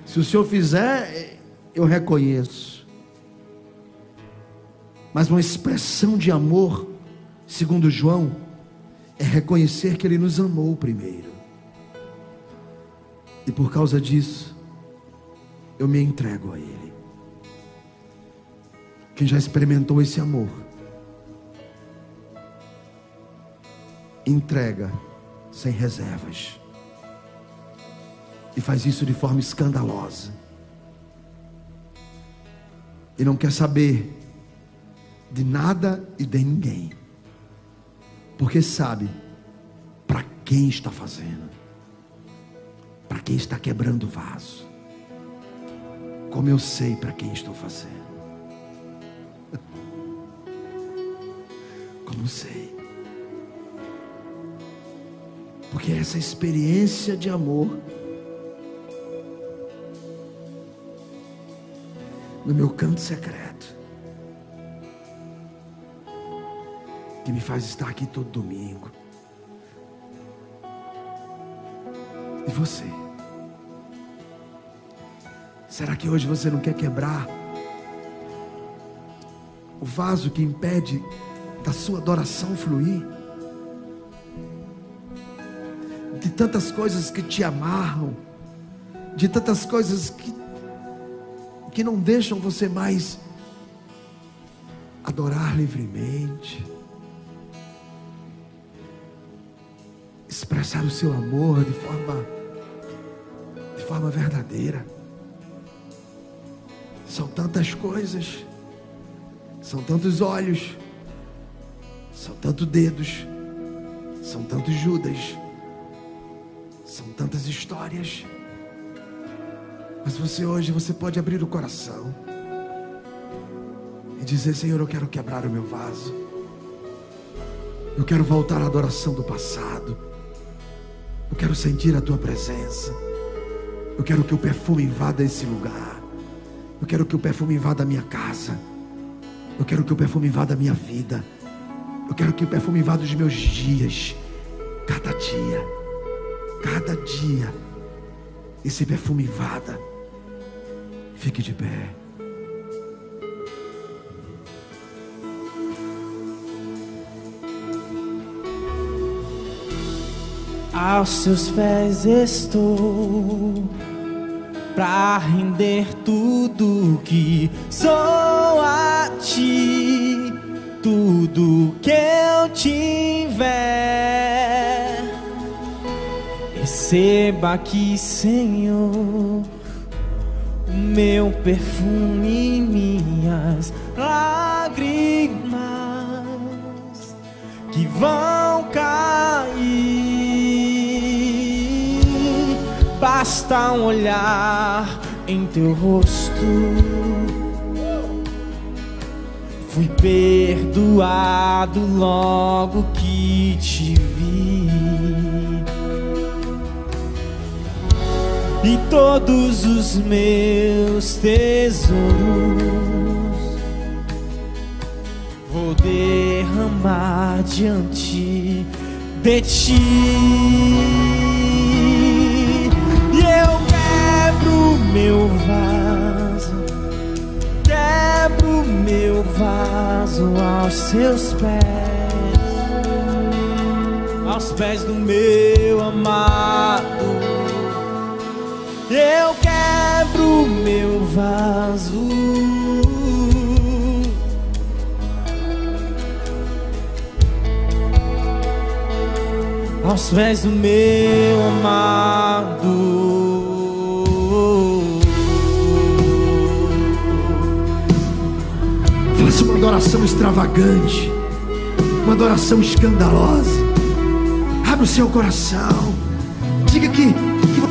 Se o Senhor fizer, eu reconheço. Mas uma expressão de amor, segundo João, é reconhecer que Ele nos amou primeiro. E por causa disso, eu me entrego a Ele. Quem já experimentou esse amor, entrega sem reservas. E faz isso de forma escandalosa. E não quer saber de nada e de ninguém. Porque sabe para quem está fazendo. Para quem está quebrando o vaso. Como eu sei para quem estou fazendo. Como sei. Porque essa experiência de amor no meu canto secreto que me faz estar aqui todo domingo. E você? Será que hoje você não quer quebrar o vaso que impede da sua adoração fluir? De tantas coisas que te amarram, de tantas coisas que, que não deixam você mais adorar livremente. expressar o seu amor de forma de forma verdadeira. São tantas coisas, são tantos olhos, são tantos dedos, são tantos Judas, tantas histórias. Mas você hoje você pode abrir o coração e dizer: Senhor, eu quero quebrar o meu vaso. Eu quero voltar à adoração do passado. Eu quero sentir a tua presença. Eu quero que o perfume invada esse lugar. Eu quero que o perfume invada a minha casa. Eu quero que o perfume invada a minha vida. Eu quero que o perfume invada os meus dias. Cada dia, cada dia, esse perfume invada. Fique de pé. Aos seus pés estou para render tudo que sou a ti, tudo que eu tiver. Receba aqui, Senhor, o meu perfume e minhas lágrimas que vão cair basta um olhar em teu rosto. Fui perdoado logo que te vi. E todos os meus tesouros vou derramar diante de ti. meu vaso, quebro meu vaso aos seus pés, aos pés do meu amado. Eu quebro meu vaso. Aos pés do meu amado. uma adoração extravagante, uma adoração escandalosa. Abre o seu coração. Diga que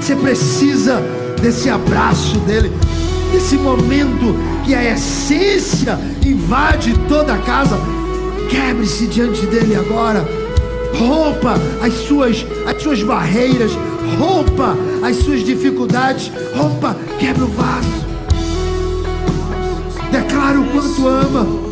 você precisa desse abraço dele, desse momento que a essência invade toda a casa. Quebre-se diante dele agora. Rompa as suas, as suas barreiras, rompa as suas dificuldades, rompa, quebra o vaso. Declara o quanto ama.